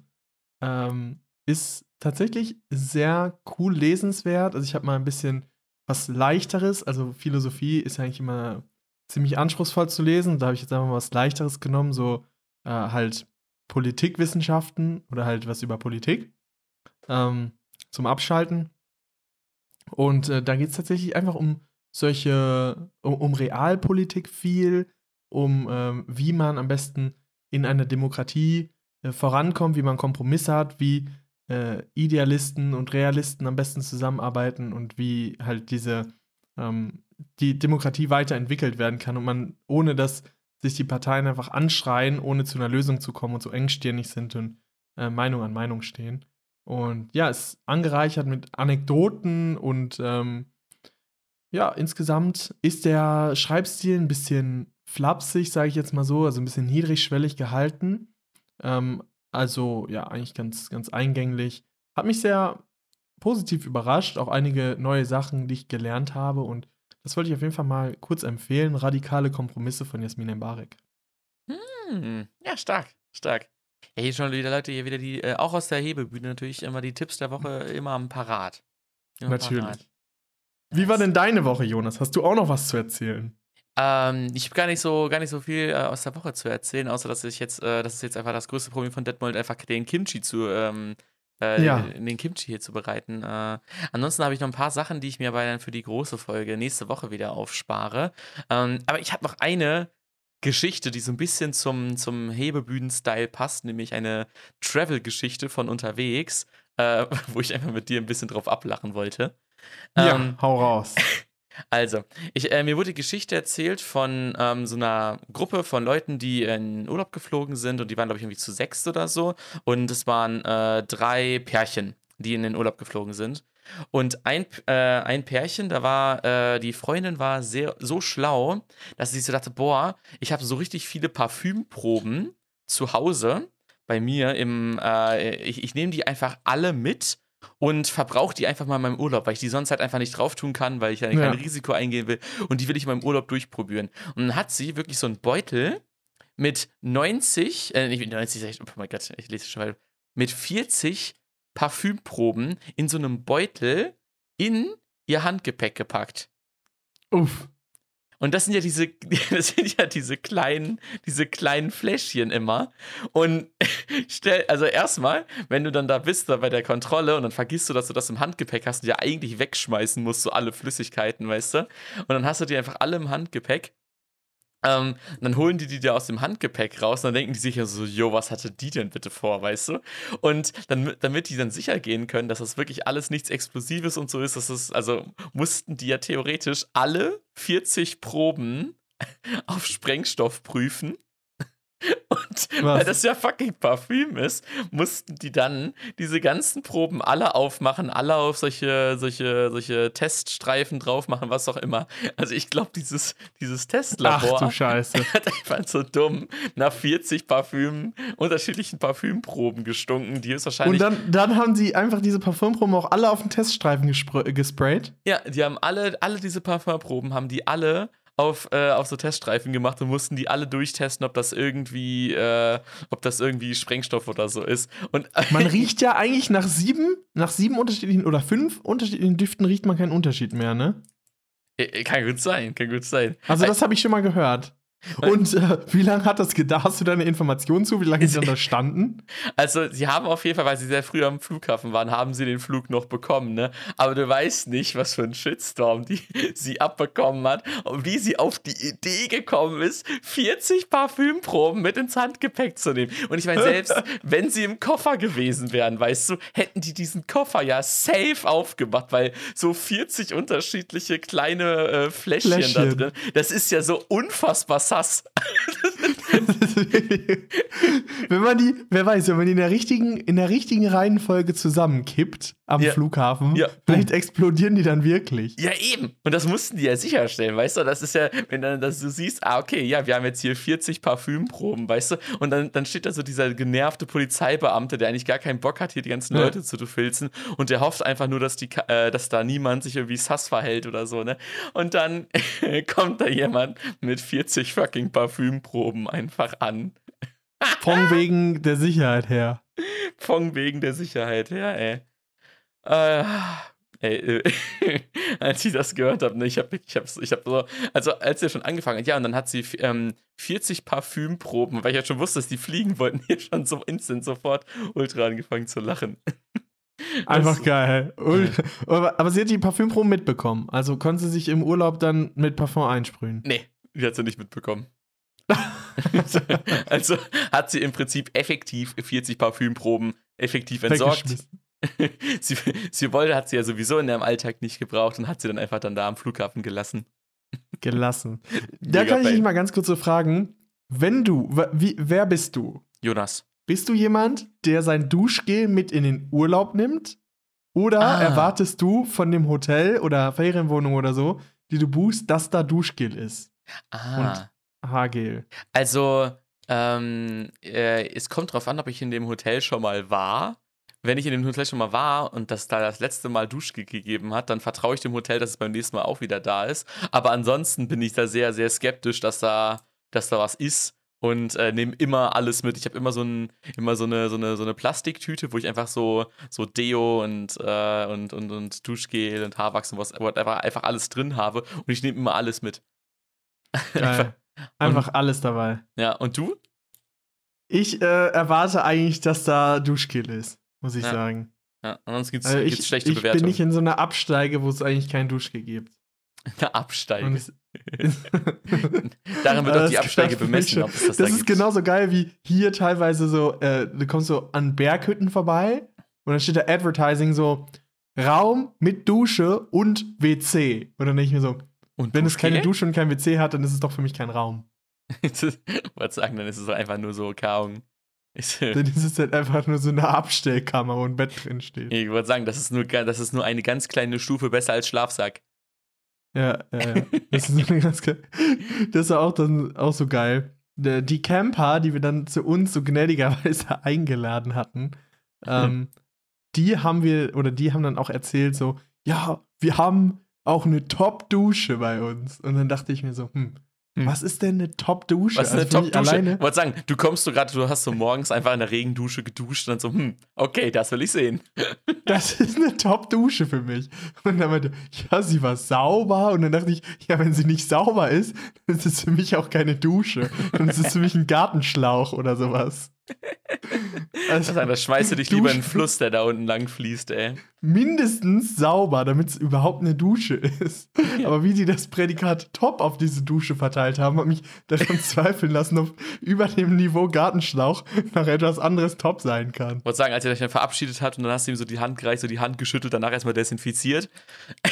Ähm, ist tatsächlich sehr cool lesenswert. Also ich habe mal ein bisschen was leichteres. Also Philosophie ist ja eigentlich immer ziemlich anspruchsvoll zu lesen. Da habe ich jetzt einfach mal was leichteres genommen, so äh, halt Politikwissenschaften oder halt was über Politik ähm, zum Abschalten. Und äh, da geht es tatsächlich einfach um solche, um, um Realpolitik viel, um ähm, wie man am besten in einer Demokratie äh, vorankommt, wie man Kompromisse hat, wie äh, Idealisten und Realisten am besten zusammenarbeiten und wie halt diese ähm, die Demokratie weiterentwickelt werden kann und man, ohne dass sich die Parteien einfach anschreien, ohne zu einer Lösung zu kommen und so engstirnig sind und äh, Meinung an Meinung stehen. Und ja, es ist angereichert mit Anekdoten und ähm, ja, insgesamt ist der Schreibstil ein bisschen flapsig, sage ich jetzt mal so, also ein bisschen niedrigschwellig gehalten. Ähm, also ja, eigentlich ganz, ganz eingänglich. Hat mich sehr positiv überrascht, auch einige neue Sachen, die ich gelernt habe und das wollte ich auf jeden Fall mal kurz empfehlen. Radikale Kompromisse von Jasmin Mbarek. Hm, ja, stark, stark. Ja, hier schon wieder Leute, hier wieder die, äh, auch aus der Hebebühne natürlich immer die Tipps der Woche immer am Parat. Immer Natürlich. parat. Wie war denn deine Woche, Jonas? Hast du auch noch was zu erzählen? Ähm, ich habe gar nicht so, gar nicht so viel äh, aus der Woche zu erzählen, außer dass ich jetzt, äh, das ist jetzt einfach das größte Problem von Detmold, einfach den Kimchi zu, ähm, äh, Ja. den Kimchi hier zu bereiten. Äh, ansonsten habe ich noch ein paar Sachen, die ich mir aber dann für die große Folge nächste Woche wieder aufspare. Ähm, aber ich habe noch eine Geschichte, die so ein bisschen zum, zum Hebebühnen-Style passt, nämlich eine Travel-Geschichte von unterwegs, äh, wo ich einfach mit dir ein bisschen drauf ablachen wollte. Ähm, ja, hau raus. also, ich, äh, mir wurde die Geschichte erzählt von ähm, so einer Gruppe von Leuten, die in Urlaub geflogen sind und die waren, glaube ich, irgendwie zu sechs oder so. Und es waren äh, drei Pärchen, die in den Urlaub geflogen sind. Und ein, äh, ein Pärchen, da war, äh, die Freundin war sehr, so schlau, dass sie so dachte, boah, ich habe so richtig viele Parfümproben zu Hause bei mir im, äh, ich, ich nehme die einfach alle mit und verbrauche die einfach mal in meinem Urlaub, weil ich die sonst halt einfach nicht drauf tun kann, weil ich ja kein. Risiko eingehen will. Und die will ich in meinem Urlaub durchprobieren. Und dann hat sie wirklich so einen Beutel mit 90, äh, nicht mit 90, sag ich- oh mein Gott, ich lese schon mal, mit 40 Parfümproben in so einem Beutel in ihr Handgepäck gepackt. Uff. Und das sind ja diese, das sind ja diese kleinen, diese kleinen Fläschchen immer. Und stell, also erstmal, wenn du dann da bist, da bei der Kontrolle und dann vergisst du, dass du das im Handgepäck hast und ja eigentlich wegschmeißen musst, so alle Flüssigkeiten, weißt du? Und dann hast du die einfach alle im Handgepäck. Ähm, dann holen die die da aus dem Handgepäck raus und dann denken die sich ja so, jo, was hatte die denn bitte vor, weißt du? Und dann, damit die dann sicher gehen können, dass das wirklich alles nichts Explosives und so ist, dass es, also mussten die ja theoretisch alle 40 Proben auf Sprengstoff prüfen und Was? weil das ja fucking Parfüm ist, mussten die dann diese ganzen Proben alle aufmachen, alle auf solche, solche, solche Teststreifen drauf machen, was auch immer. Also ich glaube, dieses, dieses Ach Testlabor du Scheiße. hat einfach so dumm nach 40 Parfüm, unterschiedlichen Parfümproben gestunken, die ist Und wahrscheinlich. dann, dann haben sie einfach diese Parfumproben auch alle auf den Teststreifen gespr- gesprayt. ja, die haben alle, alle diese Parfümproben, haben die alle auf, äh, auf so Teststreifen gemacht und mussten die alle durchtesten, ob das irgendwie, äh, ob das irgendwie Sprengstoff oder so ist. Und Man riecht ja eigentlich nach sieben, nach sieben unterschiedlichen oder fünf unterschiedlichen Düften riecht man keinen Unterschied mehr, ne? Äh, Kann gut sein, kann gut sein. Also das habe ich schon mal gehört. Und äh, wie lange hat das gedauert? Hast du da eine Information zu, wie lange die dann da standen? Also, sie haben auf jeden Fall, weil sie sehr früh am Flughafen waren, haben sie den Flug noch bekommen, ne? Aber du weißt nicht, was für ein Shitstorm die sie abbekommen hat und wie sie auf die Idee gekommen ist, 40 Parfümproben mit ins Handgepäck zu nehmen. Und ich meine, selbst wenn sie im Koffer gewesen wären, weißt du, hätten die diesen Koffer ja safe aufgemacht, weil so 40 unterschiedliche kleine äh, Fläschchen, da Fläschchen. drin, das ist ja so unfassbar sass. wenn man die, wer weiß, wenn man die in der richtigen, in der richtigen Reihenfolge zusammenkippt am Ja. Flughafen, Ja. vielleicht explodieren die dann wirklich. Ja, eben. Und das mussten die ja sicherstellen, weißt du? Das ist ja, wenn dann dass du siehst, ah, okay, ja, wir haben jetzt hier 40 Parfümproben, weißt du? Und dann, dann steht da so dieser genervte Polizeibeamte, der eigentlich gar keinen Bock hat, hier die ganzen Ja. Leute zu filzen und der hofft einfach nur, dass, die, äh, dass da niemand sich irgendwie sass verhält oder so, ne? Und dann kommt da jemand mit 40 fucking Parfümproben einfach an. Von wegen der Sicherheit her. Von wegen der Sicherheit, ja, ey. Äh, ey, äh, als ich das gehört habe, ne, ich habe ich hab, ich hab so, also als er schon angefangen hat, ja, und dann hat sie ähm, 40 Parfümproben, weil ich ja schon wusste, dass die fliegen wollten, hier schon so instant sofort ultra angefangen zu lachen. Einfach Das- geil. Aber sie hat die Parfümproben mitbekommen. Also konnte sie sich im Urlaub dann mit Parfum einsprühen. Nee, die hat sie nicht mitbekommen. also hat sie im Prinzip effektiv 40 Parfümproben effektiv entsorgt. Sie, sie wollte, hat sie ja sowieso in ihrem Alltag nicht gebraucht und hat sie dann einfach dann da am Flughafen gelassen. Gelassen. Da Mega kann ich dich mal ganz kurz so fragen, wenn du, wie, wer bist du? Jonas. Bist du jemand, der sein Duschgel mit in den Urlaub nimmt? Oder Ah. erwartest du von dem Hotel oder Ferienwohnung oder so, die du buchst, dass da Duschgel ist? Ah. Haargel. Also, ähm, äh, es kommt drauf an, ob ich in dem Hotel schon mal war. Wenn ich in dem Hotel schon mal war und das da das letzte Mal Duschgel gegeben hat, dann vertraue ich dem Hotel, dass es beim nächsten Mal auch wieder da ist. Aber ansonsten bin ich da sehr, sehr skeptisch, dass da, dass da was ist und äh, nehme immer alles mit. Ich habe immer so ein, immer so eine, so eine, so eine Plastiktüte, wo ich einfach so, so Deo und, äh, und, und, und Duschgel und Haarwachs und was, whatever, einfach alles drin habe und ich nehme immer alles mit. Geil. Einfach alles dabei. Ja, und du? Ich äh, erwarte eigentlich, dass da Duschgel ist, muss ich Ja. sagen. Ja, ansonsten gibt Also es ich, schlechte ich bin Bewertungen. nicht in so einer Absteige, wo es eigentlich kein Duschgel gibt. Eine Absteige. Und es- Daran wird auch die Absteige bemessen, ob es das, Das da ist gibt. genauso geil wie hier teilweise so, äh, du kommst so an Berghütten vorbei und dann steht da Advertising so Raum mit Dusche und WC. Und dann denke ich mir so, Und wenn es keine? Dusche und kein WC hat, dann ist es doch für mich kein Raum. Ich wollte sagen, dann ist es doch einfach nur so. Ich, Dann ist es halt einfach nur so eine Abstellkammer, wo ein Bett drin steht. ich wollte sagen, das ist, nur, das ist nur eine ganz kleine Stufe besser als Schlafsack. Ja, ja, ja. Das ist eine ganz geil. Das war auch dann auch so geil. Die Camper, die wir dann zu uns so gnädigerweise eingeladen hatten, ähm, die haben wir, oder die haben dann auch erzählt, so, ja, wir haben auch eine Top-Dusche bei uns. Und dann dachte ich mir so, hm, Hm. was ist denn eine Top-Dusche? Was ist eine Also Top-Dusche? Ich wollte sagen, du kommst so gerade, du hast so morgens einfach in der Regendusche geduscht und dann so, hm, okay, das will ich sehen. das ist eine Top-Dusche für mich. Und dann meinte, ja, sie war sauber. Und dann dachte ich, ja, wenn sie nicht sauber ist, dann ist es für mich auch keine Dusche. Dann ist es für mich ein Gartenschlauch oder sowas. Also, Dann schmeißt du dich lieber in den Fluss, der da unten lang fließt, ey. mindestens sauber, damit es überhaupt eine Dusche ist. Aber wie die das Prädikat top auf diese Dusche verteilt haben, hat mich daran zweifeln lassen, ob über dem Niveau Gartenschlauch noch etwas anderes top sein kann. Ich wollte sagen, als er sich dann verabschiedet hat und dann hast du ihm so die Hand gereicht, so die Hand geschüttelt, danach erstmal desinfiziert.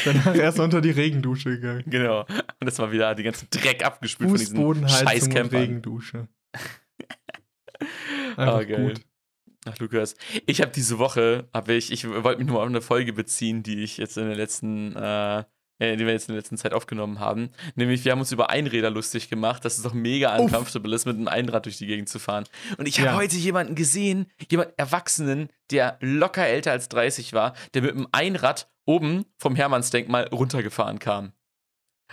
Danach erst unter die Regendusche gegangen. Genau. Und das war wieder die ganze Dreck abgespült von diesen Scheißcampern. Regendusche. Oh, Einfach geil. gut. Ach, Lukas. Ich habe diese Woche, habe ich, ich wollte mich nur auf eine Folge beziehen, die ich jetzt in der letzten, äh, äh, die wir jetzt in der letzten Zeit aufgenommen haben. Nämlich, wir haben uns über Einräder lustig gemacht, dass es doch mega Uff. uncomfortable ist, mit einem Einrad durch die Gegend zu fahren. Und ich habe Ja. heute jemanden gesehen, jemand Erwachsenen, der locker älter als 30 war, der mit einem Einrad oben vom Hermannsdenkmal runtergefahren kam.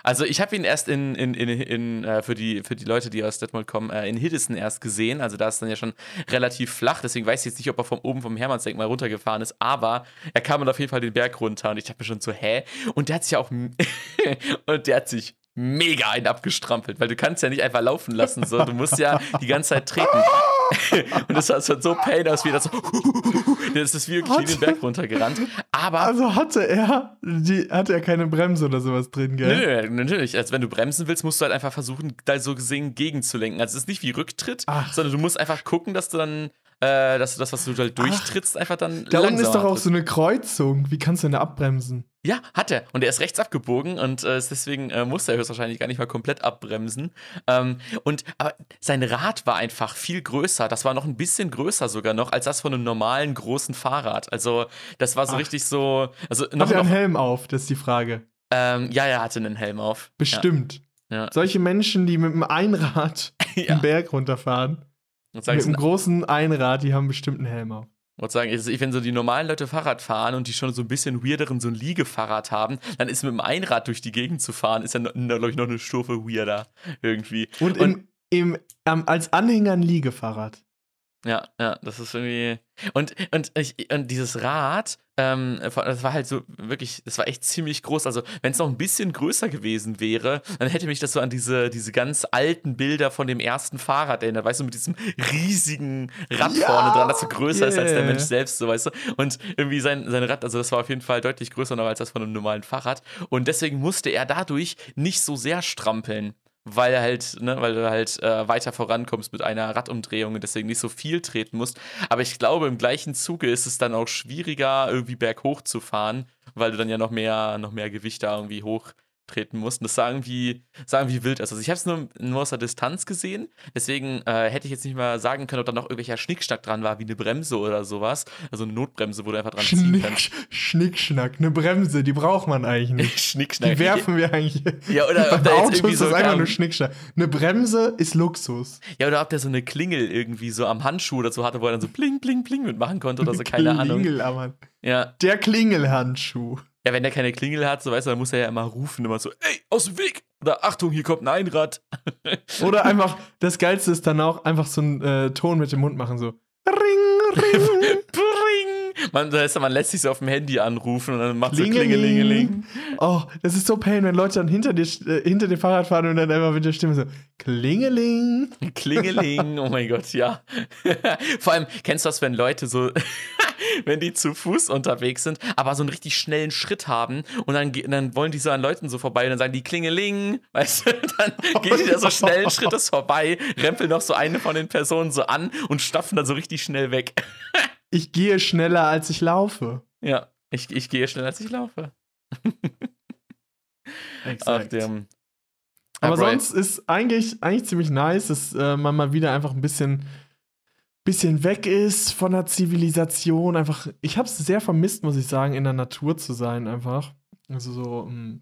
Also ich habe ihn erst in, in, in, in äh, für, die, für die Leute, die aus Detmold kommen, äh, in Hiddesen erst gesehen. Also da ist dann ja schon relativ flach. Deswegen weiß ich jetzt nicht, ob er von oben vom Hermannsdenkmal runtergefahren ist. Aber er kam dann auf jeden Fall den Berg runter. Und ich dachte mir schon so, hä? Und der hat sich auch... und der hat sich mega einen abgestrampelt. Weil du kannst ja nicht einfach laufen lassen. So. Du musst ja die ganze Zeit treten. und das sah so pain aus, wie das so... das ist wie wirklich den Berg runtergerannt. Aber... Also hatte er, die, hatte er keine Bremse oder sowas drin, gell? Nö, nö, natürlich. Also wenn du bremsen willst, musst du halt einfach versuchen, da so gesehen gegenzulenken. Also es ist nicht wie Rücktritt, Ach. sondern du musst einfach gucken, dass du dann, äh, dass du das, was du halt durchtrittst, einfach dann Da unten ist doch auch so eine Kreuzung. Wie kannst du denn da abbremsen? Ja, hat er. Und er ist rechts abgebogen und äh, deswegen äh, musste er höchstwahrscheinlich gar nicht mal komplett abbremsen. Ähm, und aber sein Rad war einfach viel größer. Das war noch ein bisschen größer sogar noch als das von einem normalen großen Fahrrad. Also das war so Ach. richtig so. Also noch, Hat er einen noch Helm auf? Das ist die Frage. ähm, ja, er hatte einen Helm auf. Bestimmt. Ja. Solche Menschen, die mit einem Einrad Ja. den Berg runterfahren, Und sagen, mit einem großen Einrad, die haben bestimmt einen Helm auf. Ich wollte sagen, ich- wenn so die normalen Leute Fahrrad fahren und die schon so ein bisschen weirderen so ein Liegefahrrad haben, dann ist mit dem Einrad durch die Gegend zu fahren, ist ja, glaube ich, noch eine Stufe weirder irgendwie. Und, im, im, ähm, als Anhänger ein Liegefahrrad. Ja, ja, das ist irgendwie. Und, und, ich, und dieses Rad, ähm, das war halt so wirklich, das war echt ziemlich groß. Also, wenn es noch ein bisschen größer gewesen wäre, dann hätte mich das so an diese, diese ganz alten Bilder von dem ersten Fahrrad erinnert, weißt du, mit diesem riesigen Rad Ja, vorne dran, das so größer ist als der yeah. Mensch selbst, so weißt du. Und irgendwie sein, sein Rad, also das war auf jeden Fall deutlich größer noch als das von einem normalen Fahrrad. Und deswegen musste er dadurch nicht so sehr strampeln weil halt, ne, weil du halt äh, weiter vorankommst mit einer Radumdrehung und deswegen nicht so viel treten musst. Aber ich glaube, im gleichen Zuge ist es dann auch schwieriger, irgendwie berghoch zu fahren, weil du dann ja noch mehr, noch mehr Gewicht da irgendwie hochtreten musst. Und das sah irgendwie, sah irgendwie wild aus. Also ich habe es nur, nur aus der Distanz gesehen, deswegen äh, hätte ich jetzt nicht mal sagen können, ob da noch irgendwelcher Schnickschnack dran war, wie eine Bremse oder sowas. Also eine Notbremse, wo du einfach dran ziehen kannst. Schnick, Schnickschnack, eine Bremse, die braucht man eigentlich nicht. Schnickschnack. Die werfen wir eigentlich. Ja, oder ob da jetzt Autos irgendwie ist so das einfach nur Schnickschnack. Eine Bremse ist Luxus. Ja, oder ob der so eine Klingel irgendwie so am Handschuh oder so hatte, wo er dann so bling, bling, bling mitmachen konnte oder so, keine Ahnung. Klingel, aber Ja. der Klingelhandschuh. Ja, wenn der keine Klingel hat, so weißt du, dann muss er ja immer rufen, immer so, ey, aus dem Weg! Oder Achtung, hier kommt ein Einrad. Oder einfach, das Geilste ist dann auch einfach so einen äh, Ton mit dem Mund machen, so Ring, Ring! Man, heißt, man lässt sich so auf dem Handy anrufen und dann macht so Klingeling. Klingelingeling. Oh, das ist so pain, wenn Leute dann hinter dir, äh, hinter dem Fahrrad fahren und dann einfach mit der Stimme so Klingeling. Klingeling, oh mein Gott, ja. Vor allem, kennst du das, wenn Leute so, wenn die zu Fuß unterwegs sind, aber so einen richtig schnellen Schritt haben und dann, dann wollen die so an Leuten so vorbei und dann sagen die Klingeling, weißt du, dann gehen die da so schnellen Schrittes vorbei, rempeln noch so eine von den Personen so an und stapfen dann so richtig schnell weg. Ich gehe schneller, als ich laufe. Ja, ich, ich gehe schneller, als ich laufe. Auf Exakt. dem. Aber Ah, Bro, sonst ist eigentlich, eigentlich ziemlich nice, dass äh, man mal wieder einfach ein bisschen, bisschen weg ist von der Zivilisation. Einfach, ich habe es sehr vermisst, muss ich sagen, in der Natur zu sein, einfach. Also so, mh,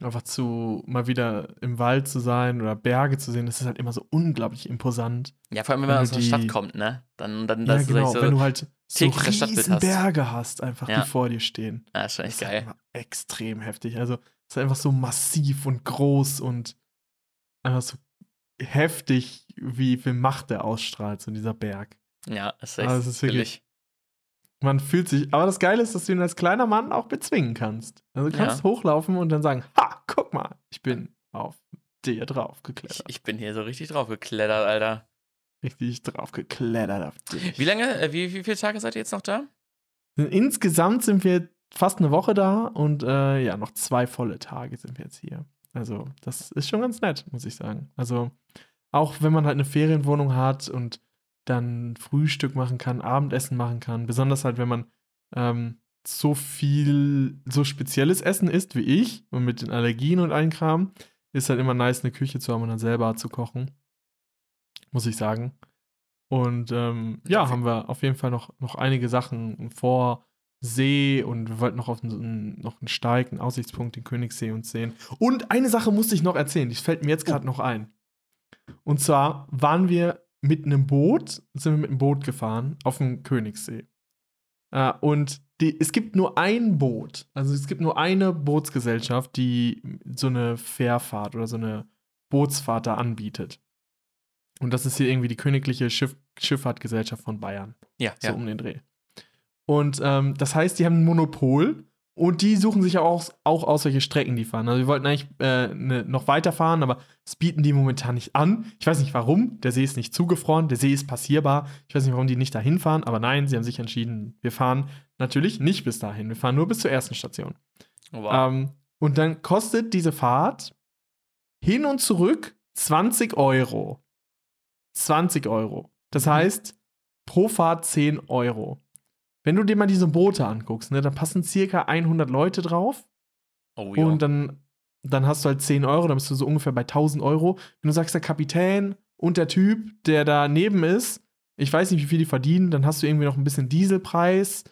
einfach zu mal wieder im Wald zu sein oder Berge zu sehen, das ist halt immer so unglaublich imposant. Ja, vor allem, wenn man aus der Stadt kommt, ne? Dann, dann Ja, das ist genau, so, wenn du halt so täglich das Stadtbild riesen hast. Berge hast, einfach, Ja. die vor dir stehen. ja, ist schon Das echt ist halt geil. immer extrem heftig. Also, es ist einfach so massiv und groß und einfach so heftig, wie viel Macht der ausstrahlt, so dieser Berg. Ja, ist Aber echt es ist wirklich-. Man fühlt sich, aber das Geile ist, dass du ihn als kleiner Mann auch bezwingen kannst. Also, du kannst Ja. hochlaufen und dann sagen: Ha, guck mal, ich bin auf dir drauf Ich, geklettert. ich bin hier so richtig drauf geklettert, Alter. Richtig drauf geklettert auf dich. Wie lange, äh, wie, wie viele Tage seid ihr jetzt noch da? Insgesamt sind wir fast eine Woche da und äh, ja, noch zwei volle Tage sind wir jetzt hier. Also, das ist schon ganz nett, muss ich sagen. Also, auch wenn man halt eine Ferienwohnung hat und dann Frühstück machen kann, Abendessen machen kann, besonders halt, wenn man ähm, so viel, so spezielles Essen isst wie ich und mit den Allergien und allen Kram, ist halt immer nice, eine Küche zu haben und dann selber zu kochen. Muss ich sagen. Und ähm, ja, haben wir auf jeden Fall noch, noch einige Sachen vor See und wir wollten noch auf einen, noch einen Steig, einen Aussichtspunkt, den Königssee uns sehen. Und eine Sache musste ich noch erzählen, die fällt mir jetzt gerade noch ein. Und zwar waren wir mit einem Boot, sind wir mit einem Boot gefahren auf dem Königssee. Äh, und die, es gibt nur ein Boot, also es gibt nur eine Bootsgesellschaft, die so eine Fährfahrt oder so eine Bootsfahrt da anbietet. Und das ist hier irgendwie die Königliche Schiff Schifffahrtgesellschaft von Bayern. Ja, So ja. um den Dreh. Und ähm, das heißt, die haben ein Monopol und die suchen sich auch, auch aus, welche Strecken die fahren. Also wir wollten eigentlich äh, ne, noch weiterfahren, aber das bieten die momentan nicht an. Ich weiß nicht warum. Der See ist nicht zugefroren, der See ist passierbar. Ich weiß nicht, warum die nicht dahin fahren, aber nein, sie haben sich entschieden, wir fahren natürlich nicht bis dahin. Wir fahren nur bis zur ersten Station. Oh, Wow. Ähm, und dann kostet diese Fahrt hin und zurück 20 Euro. 20 Euro. Das Mhm. heißt, pro Fahrt 10 Euro. Wenn du dir mal diese Boote anguckst, ne, da passen circa 100 Leute drauf oh ja. und dann, dann hast du halt 10 Euro, dann bist du so ungefähr bei 1000 Euro. Wenn du sagst, der Kapitän und der Typ, der daneben ist, ich weiß nicht, wie viel die verdienen, dann hast du irgendwie noch ein bisschen Dieselpreis,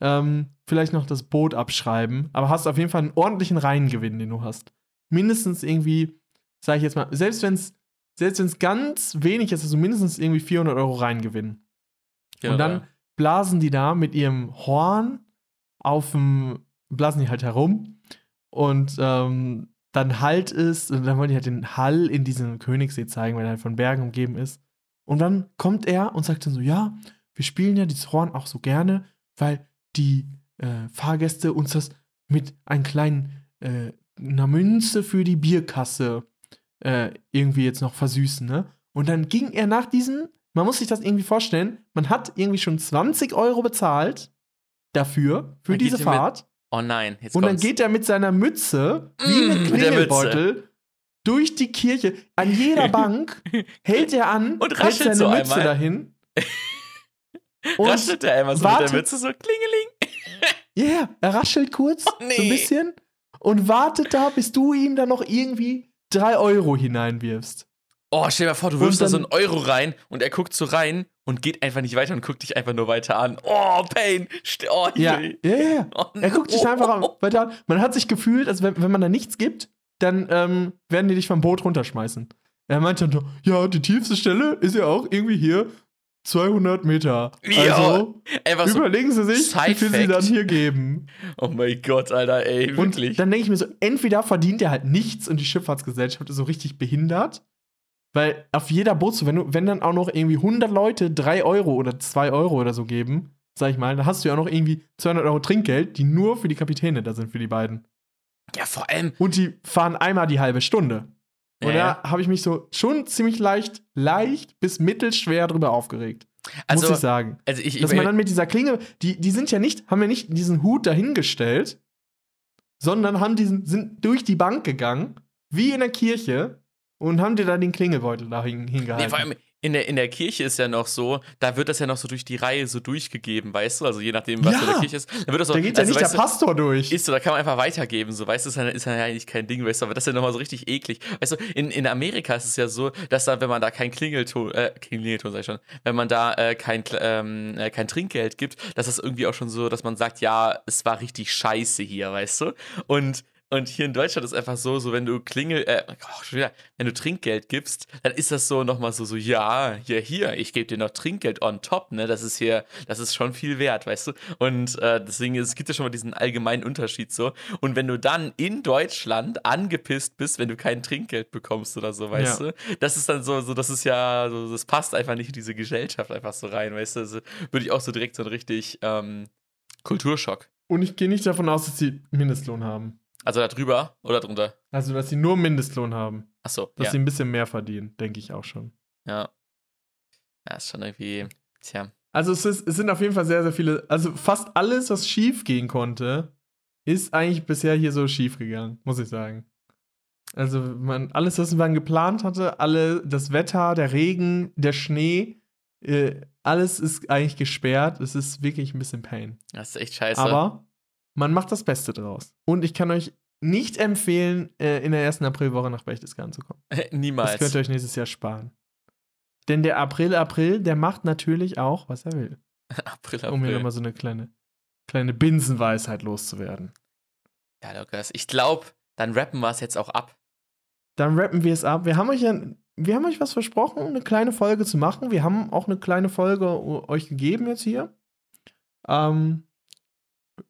ähm, vielleicht noch das Boot abschreiben, aber hast auf jeden Fall einen ordentlichen Reingewinn, den du hast. Mindestens irgendwie, sag ich jetzt mal, selbst wenn es selbst wenn's ganz wenig ist, du mindestens irgendwie 400 Euro Reingewinn. Ja, und dann blasen die da mit ihrem Horn auf dem, blasen die halt herum und ähm, dann halt es, und dann wollen die halt den Hall in diesem Königssee zeigen, weil er halt von Bergen umgeben ist. Und dann kommt er und sagt dann so, ja, wir spielen ja dieses Horn auch so gerne, weil die äh, Fahrgäste uns das mit einem kleinen, äh, einer Münze für die Bierkasse äh, irgendwie jetzt noch versüßen, ne? Und dann ging er nach diesem, man muss sich das irgendwie vorstellen, man hat irgendwie schon 20 Euro bezahlt dafür, für Dann diese ihr mit- Fahrt. oh nein, jetzt Und dann kommt's. geht er mit seiner Mütze, wie Mm, ein mit Klingelbeutel, durch die Kirche. An jeder Bank hält er an, Und hält raschelt seine so Mütze einmal. dahin. Und raschelt er einmal so mit wartet- der Mütze so klingeling. Ja, yeah, er raschelt kurz, Oh, so ein nee. bisschen, und wartet da, bis du ihm dann noch irgendwie 3 Euro hineinwirfst. Oh, stell dir mal vor, du wirfst da so einen Euro rein und er guckt so rein und geht einfach nicht weiter und guckt dich einfach nur weiter an. Oh, Pain. Oh, Ja, ja, ja. Oh, Er guckt dich no. einfach an. Weiter an. Man hat sich gefühlt, als wenn, wenn man da nichts gibt, dann ähm, werden die dich vom Boot runterschmeißen. Er meinte dann so, ja, die tiefste Stelle ist ja auch irgendwie hier 200 Meter. Ja, Also Einfach so. überlegen Sie sich, wie viel Sie dann hier geben. Oh mein Gott, Alter, ey, Und wirklich. dann denke ich mir so, entweder verdient er halt nichts und die Schifffahrtsgesellschaft ist so richtig behindert, weil auf jeder Boot, wenn, du, wenn dann auch noch irgendwie 100 Leute 3 Euro oder 2 Euro oder so geben, sag ich mal, dann hast du ja auch noch irgendwie 200 Euro Trinkgeld, die nur für die Kapitäne da sind, für die beiden. ja, vor allem. Und die fahren einmal die halbe Stunde. Und Ja, da habe ich mich so schon ziemlich leicht, leicht bis mittelschwer drüber aufgeregt. Also, muss ich sagen. also ich, ich Dass man dann mit dieser Klinge, die, die sind ja nicht, haben ja nicht diesen Hut dahingestellt, sondern haben diesen, sind durch die Bank gegangen, wie in der Kirche, und haben dir da den Klingelbeutel da hin, hingehalten. Nee, vor allem in der, in der Kirche ist ja noch so, da wird das ja noch so durch die Reihe so durchgegeben, weißt du? Also je nachdem, was Ja. in der Kirche ist. Dann wird das so, da geht ja also, nicht weißt der du, Pastor durch. Ist so, da kann man einfach weitergeben, so, weißt du, ja, ist ja eigentlich kein Ding, weißt du, aber das ist ja nochmal so richtig eklig. Weißt du, in, in Amerika ist es ja so, dass da, wenn man da kein Klingelton, äh, Klingelton sag ich schon, wenn man da äh, kein, ähm, äh, kein Trinkgeld gibt, dass das irgendwie auch schon so, dass man sagt, ja, es war richtig scheiße hier, weißt du? Und und hier in Deutschland ist einfach so, so wenn du Klingel, äh, oh, wieder, wenn du Trinkgeld gibst, dann ist das so nochmal so, so, ja, hier, hier, ich gebe dir noch Trinkgeld on top, ne? Das ist hier, das ist schon viel wert, weißt du? Und äh, deswegen, es gibt ja schon mal diesen allgemeinen Unterschied so. Und wenn du dann in Deutschland angepisst bist, wenn du kein Trinkgeld bekommst oder so, weißt Ja. du, das ist dann so, so, das ist ja, so, das passt einfach nicht in diese Gesellschaft einfach so rein, weißt du? Also, würde ich auch so direkt so einen richtig ähm, Kulturschock. Und ich gehe nicht davon aus, dass sie Mindestlohn haben. Also da drüber oder drunter? Also, dass sie nur Mindestlohn haben. Achso, Dass ja. sie ein bisschen mehr verdienen, denke ich auch schon. ja. Ja, ist schon irgendwie, tja. Also es, ist, es sind auf jeden Fall sehr, sehr viele, also fast alles, was schief gehen konnte, ist eigentlich bisher hier so schief gegangen, muss ich sagen. Also man, alles, was man geplant hatte, alle, das Wetter, der Regen, der Schnee, äh, alles ist eigentlich gesperrt. Es ist wirklich ein bisschen Pain. Das ist echt scheiße. Aber man macht das Beste draus. Und ich kann euch nicht empfehlen, äh, in der ersten Aprilwoche nach Berchtesgaden zu kommen. Niemals. Das könnt ihr euch nächstes Jahr sparen. Denn der April, April, der macht natürlich auch, was er will. April, Um hier April. nochmal so eine kleine, kleine Binsenweisheit loszuwerden. Ja, Lukas. Ich glaube, dann rappen wir es jetzt auch ab. Dann rappen wir es ab. Wir haben euch ja, wir haben euch was versprochen, eine kleine Folge zu machen. Wir haben auch eine kleine Folge euch gegeben jetzt hier. Ähm,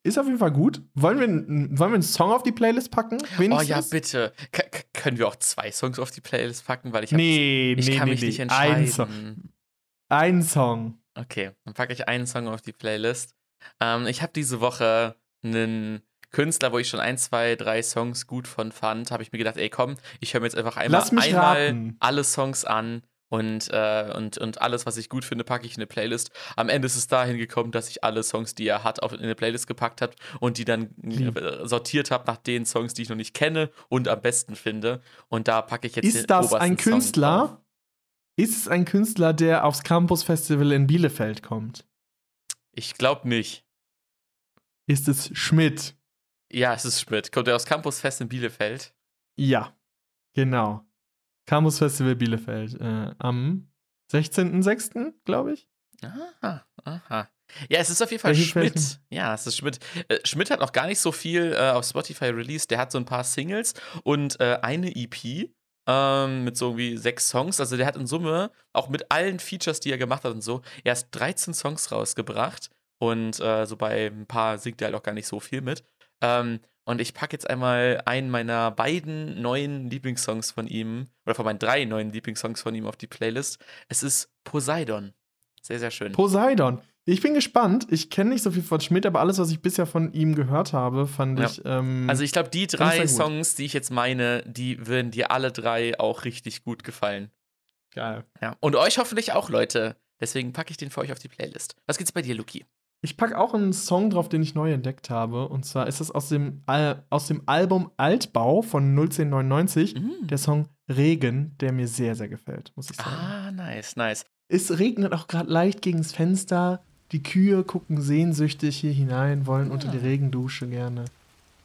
ist auf jeden Fall gut. Wollen wir, wollen wir einen Song auf die Playlist packen? Oh Wenigstens? ja, bitte. K können wir auch zwei Songs auf die Playlist packen? Weil ich, Nee, ich nee, kann nee, mich nee. nicht Ein entscheiden. Song. Ein Song. Okay, dann packe ich einen Song auf die Playlist. Ähm, ich habe diese Woche einen Künstler, wo ich schon ein, zwei, drei Songs gut von fand, habe ich mir gedacht, ey komm, ich höre mir jetzt einfach einmal, einmal alle Songs an und, äh, und, und alles, was ich gut finde, packe ich in eine Playlist. Am Ende ist es dahin gekommen, dass ich alle Songs, die er hat, auf, in eine Playlist gepackt habe und die dann äh, sortiert habe nach den Songs, die ich noch nicht kenne und am besten finde. Und da packe ich jetzt den Ist das ein. Künstler? Ist es ein Künstler, der aufs Campus Festival in Bielefeld kommt? Ich glaube nicht. Ist es Schmidt? Ja, es ist Schmidt. Kommt er aus Campus Fest in Bielefeld? Ja, genau. Campus Festival Bielefeld. Äh, am 16.06., glaube ich. Aha, aha. Ja, es ist auf jeden Fall Schmidt. Ja, es ist Schmidt. Äh, Schmidt hat noch gar nicht so viel äh, auf Spotify released. Der hat so ein paar Singles und äh, eine EP ähm, mit so irgendwie sechs Songs. Also der hat in Summe, auch mit allen Features, die er gemacht hat und so, erst 13 Songs rausgebracht. Und äh, so bei ein paar singt er halt auch gar nicht so viel mit. Ähm, und ich packe jetzt einmal einen meiner beiden neuen Lieblingssongs von ihm, oder von meinen drei neuen Lieblingssongs von ihm auf die Playlist. Es ist Poseidon. Sehr, sehr schön. Poseidon. Ich bin gespannt. Ich kenne nicht so viel von Schmidt, aber alles, was ich bisher von ihm gehört habe, fand Ja. ich. Ähm, Also ich glaube, die drei. Songs, die ich jetzt meine, die würden dir alle drei auch richtig gut gefallen. geil. Ja. Und euch hoffentlich auch, Leute. Deswegen packe ich den für euch auf die Playlist. Was geht's bei dir, Luki? Ich packe auch einen Song drauf, den ich neu entdeckt habe. Und zwar ist das aus dem, Al aus dem Album Altbau von 1999. Mm. Der Song Regen, der mir sehr, sehr gefällt, muss ich sagen. Ah, nice, nice. Es regnet auch gerade leicht gegen das Fenster. Die Kühe gucken sehnsüchtig hier hinein, wollen unter die Ah. Regendusche gerne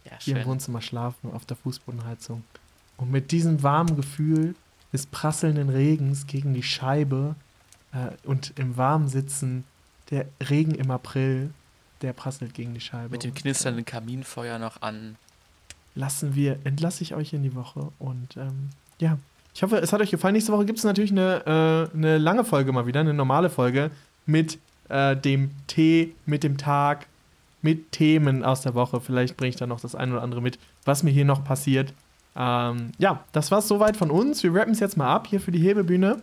Ja, hier im. Wohnzimmer schlafen, auf der Fußbodenheizung. Und mit diesem warmen Gefühl des prasselnden Regens gegen die Scheibe äh, und im Warmen sitzen, der Regen im April, der prasselt gegen die Scheibe. Mit dem knisternden Kaminfeuer noch an. äh, Lassen wir, entlasse ich euch in die Woche. Und ähm, ja, ich hoffe, es hat euch gefallen. Nächste Woche gibt es natürlich eine, äh, eine lange Folge mal wieder, eine normale Folge mit äh, dem Tee, mit dem Tag, mit Themen aus der Woche. Vielleicht bringe ich da noch das eine oder andere mit, was mir hier noch passiert. Ähm, ja, das war's soweit von uns. Wir rappen es jetzt mal ab hier für die Hebebühne.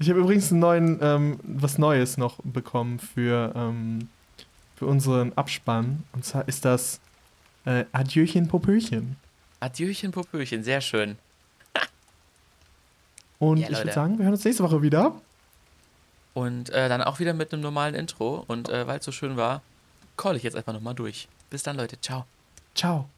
Ich habe übrigens einen neuen, ähm, was Neues noch bekommen für, ähm, für unseren Abspann. Und zwar ist das äh, Adieuchen Popöchen. Adieuchen, Popöchen, sehr schön. Und Ja, ich würde sagen, wir hören uns nächste Woche wieder. Und äh, dann auch wieder mit einem normalen Intro. Und äh, weil es so schön war, call ich jetzt einfach nochmal durch. Bis dann, Leute. Ciao. Ciao.